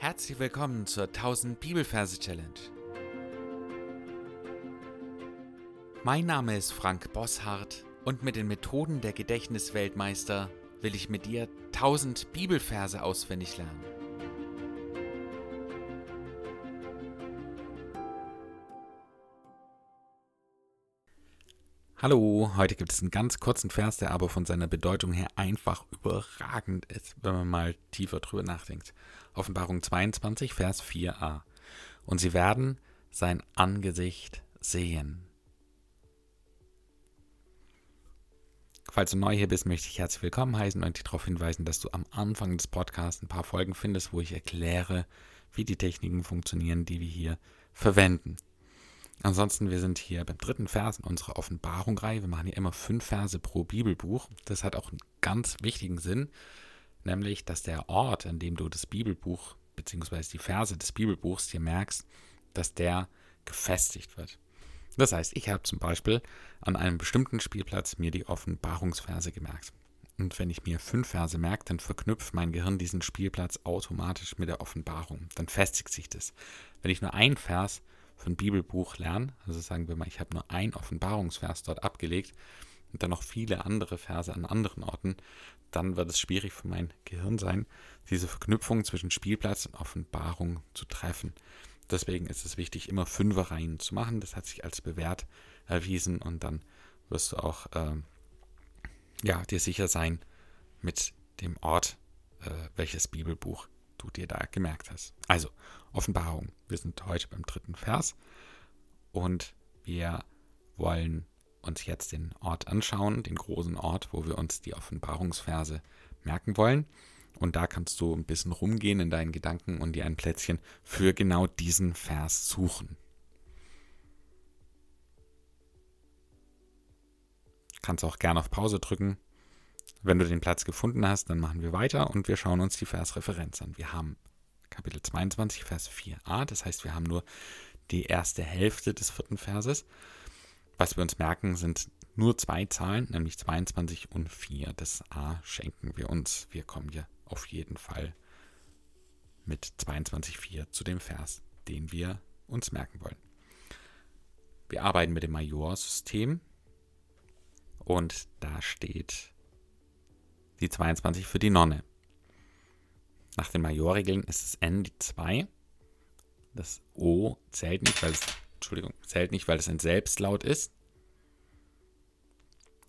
Herzlich willkommen zur 1000 Bibelverse Challenge. Mein Name ist Frank Bosshardt und mit den Methoden der Gedächtnisweltmeister will ich mit dir 1000 Bibelverse auswendig lernen. Hallo, heute gibt es einen ganz kurzen Vers, der aber von seiner Bedeutung her einfach überragend ist, wenn man mal tiefer drüber nachdenkt. Offenbarung 22, Vers 4a. Und sie werden sein Angesicht sehen. Falls du neu hier bist, möchte ich herzlich willkommen heißen und dich darauf hinweisen, dass du am Anfang des Podcasts ein paar Folgen findest, wo ich erkläre, wie die Techniken funktionieren, die wir hier verwenden. Ansonsten, wir sind hier beim dritten Vers in unserer Offenbarung-Reihe. Wir machen hier immer fünf Verse pro Bibelbuch. Das hat auch einen ganz wichtigen Sinn, nämlich, dass der Ort, an dem du das Bibelbuch bzw. die Verse des Bibelbuchs dir merkst, dass der gefestigt wird. Das heißt, ich habe zum Beispiel an einem bestimmten Spielplatz mir die Offenbarungsverse gemerkt. Und wenn ich mir fünf Verse merke, dann verknüpft mein Gehirn diesen Spielplatz automatisch mit der Offenbarung. Dann festigt sich das. Wenn ich nur einen Vers für ein Bibelbuch lerne, also sagen wir mal, ich habe nur ein Offenbarungsvers dort abgelegt und dann noch viele andere Verse an anderen Orten, dann wird es schwierig für mein Gehirn sein, diese Verknüpfung zwischen Spielplatz und Offenbarung zu treffen. Deswegen ist es wichtig, immer Fünferreihen zu machen. Das hat sich als bewährt erwiesen und dann wirst du auch äh, ja, dir sicher sein mit dem Ort, äh, welches Bibelbuch du dir da gemerkt hast. Also, Offenbarung. Wir sind heute beim dritten Vers und wir wollen uns jetzt den Ort anschauen, den großen Ort, wo wir uns die Offenbarungsverse merken wollen. Und da kannst du ein bisschen rumgehen in deinen Gedanken und dir ein Plätzchen für genau diesen Vers suchen. Kannst auch gerne auf Pause drücken wenn du den Platz gefunden hast, dann machen wir weiter und wir schauen uns die Versreferenz an. Wir haben Kapitel 22, Vers 4a, das heißt, wir haben nur die erste Hälfte des vierten Verses. Was wir uns merken, sind nur zwei Zahlen, nämlich 22 und 4. Das A schenken wir uns. Wir kommen hier auf jeden Fall mit 22,4 zu dem Vers, den wir uns merken wollen. Wir arbeiten mit dem Majorsystem und da steht die 22 für die Nonne. Nach den Majorregeln ist das N die 2. Das O zählt nicht, weil es, Entschuldigung, zählt nicht, weil es ein Selbstlaut ist.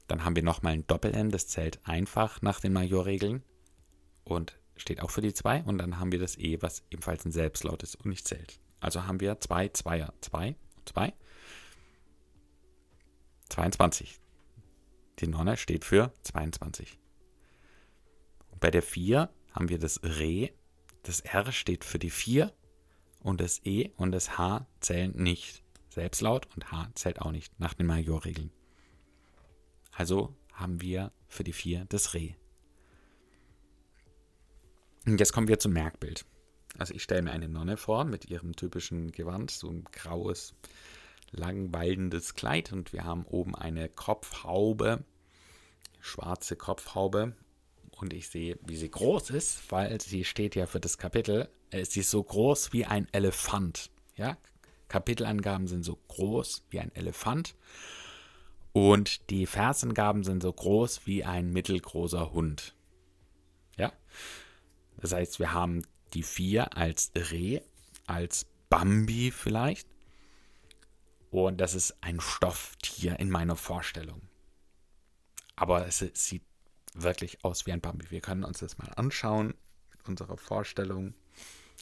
Dann haben wir nochmal ein Doppel-N, das zählt einfach nach den Majorregeln und steht auch für die 2. Und dann haben wir das E, was ebenfalls ein Selbstlaut ist und nicht zählt. Also haben wir 2, 2er, 2 und 2. 22. Die Nonne steht für 22. Bei der 4 haben wir das Re. Das R steht für die 4 und das E und das H zählen nicht. Selbstlaut und H zählt auch nicht nach den Majorregeln. Also haben wir für die 4 das Re. Und jetzt kommen wir zum Merkbild. Also ich stelle mir eine Nonne vor mit ihrem typischen Gewand, so ein graues, langweilendes Kleid und wir haben oben eine Kopfhaube, schwarze Kopfhaube und ich sehe, wie sie groß ist, weil sie steht ja für das Kapitel. Sie ist so groß wie ein Elefant. Ja, Kapitelangaben sind so groß wie ein Elefant und die Versangaben sind so groß wie ein mittelgroßer Hund. Ja, das heißt, wir haben die vier als Reh, als Bambi vielleicht. Und das ist ein Stofftier in meiner Vorstellung. Aber es sieht wirklich aus wie ein Bambi. Wir können uns das mal anschauen mit unserer Vorstellung.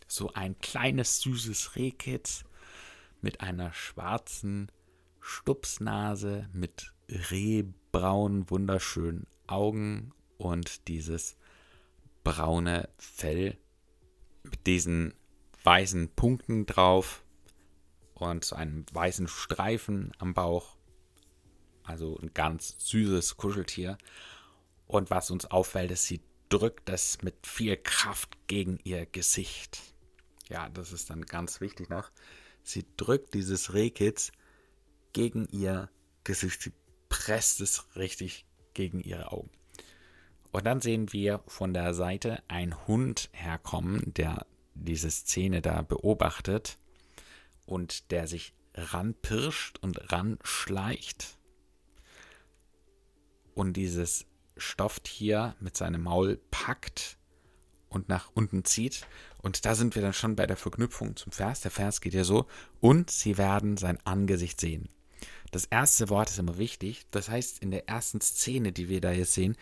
So ein kleines, süßes Rehkitz mit einer schwarzen Stupsnase, mit rehbraunen, wunderschönen Augen und dieses braune Fell mit diesen weißen Punkten drauf und so einem weißen Streifen am Bauch. Also ein ganz süßes Kuscheltier. Und was uns auffällt, ist, sie drückt es mit viel Kraft gegen ihr Gesicht. Ja, das ist dann ganz wichtig noch. Sie drückt dieses Rehkitz gegen ihr Gesicht. Sie presst es richtig gegen ihre Augen. Und dann sehen wir von der Seite einen Hund herkommen, der diese Szene da beobachtet und der sich ranpirscht und ranschleicht und dieses Stofftier mit seinem Maul packt und nach unten zieht. Und da sind wir dann schon bei der Verknüpfung zum Vers. Der Vers geht ja so, und sie werden sein Angesicht sehen. Das erste Wort ist immer wichtig. Das heißt, in der ersten Szene, die wir da jetzt sehen,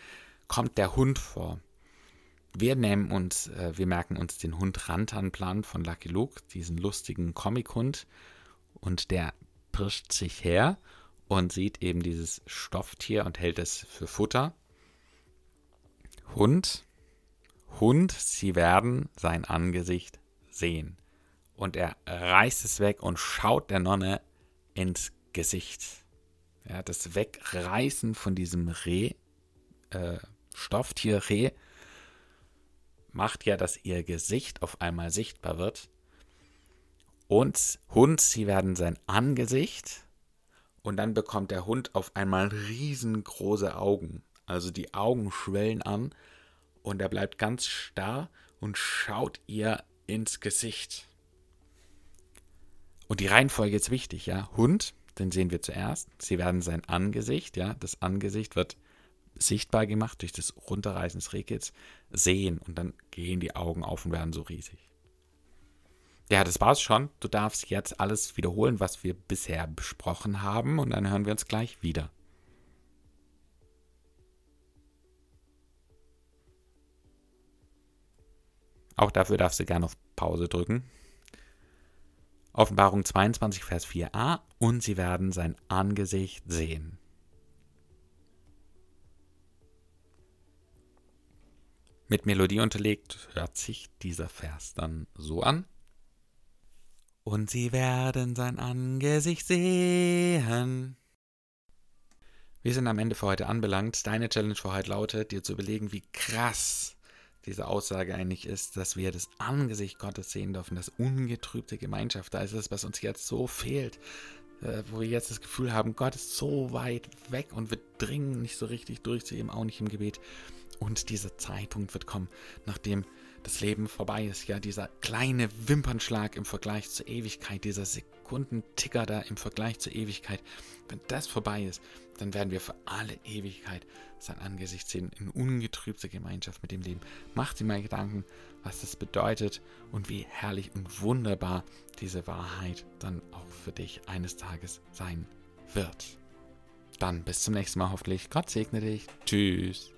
kommt der Hund vor. Wir nehmen uns, äh, wir merken uns den Hund Rantanplan von Lucky Luke, diesen lustigen Comic-Hund, und der pirscht sich her und sieht eben dieses Stofftier und hält es für Futter. Hund, Hund, sie werden sein Angesicht sehen. Und er reißt es weg und schaut der Nonne ins Gesicht. Ja, das Wegreißen von diesem Reh, äh, Stofftier Reh, macht ja, dass ihr Gesicht auf einmal sichtbar wird. Und Hund, sie werden sein Angesicht und dann bekommt der Hund auf einmal riesengroße Augen. Also die Augen schwellen an und er bleibt ganz starr und schaut ihr ins Gesicht. Und die Reihenfolge ist wichtig, ja. Hund, den sehen wir zuerst. Sie werden sein Angesicht, ja. Das Angesicht wird sichtbar gemacht durch das Runterreißen des Rehkitz, sehen und dann gehen die Augen auf und werden so riesig. Ja, das war's schon. Du darfst jetzt alles wiederholen, was wir bisher besprochen haben und dann hören wir uns gleich wieder. Auch dafür darfst du gerne auf Pause drücken. Offenbarung 22, Vers 4a. Und sie werden sein Angesicht sehen. Mit Melodie unterlegt hört sich dieser Vers dann so an. Und sie werden sein Angesicht sehen. Wir sind am Ende für heute anbelangt. Deine Challenge für heute lautet, dir zu überlegen, wie krass diese Aussage eigentlich ist, dass wir das Angesicht Gottes sehen dürfen, das ungetrübte Gemeinschaft. Da ist es, was uns jetzt so fehlt, äh, wo wir jetzt das Gefühl haben, Gott ist so weit weg und wir dringen nicht so richtig durch zu ihm, auch nicht im Gebet. Und dieser Zeitpunkt wird kommen, nachdem das Leben vorbei ist. Ja, dieser kleine Wimpernschlag im Vergleich zur Ewigkeit, dieser Sekundenticker da im Vergleich zur Ewigkeit. Wenn das vorbei ist, dann werden wir für alle Ewigkeit sein Angesicht sehen in ungetrübter Gemeinschaft mit dem Leben. Mach dir mal Gedanken, was das bedeutet und wie herrlich und wunderbar diese Wahrheit dann auch für dich eines Tages sein wird. Dann bis zum nächsten Mal hoffentlich. Gott segne dich. Tschüss.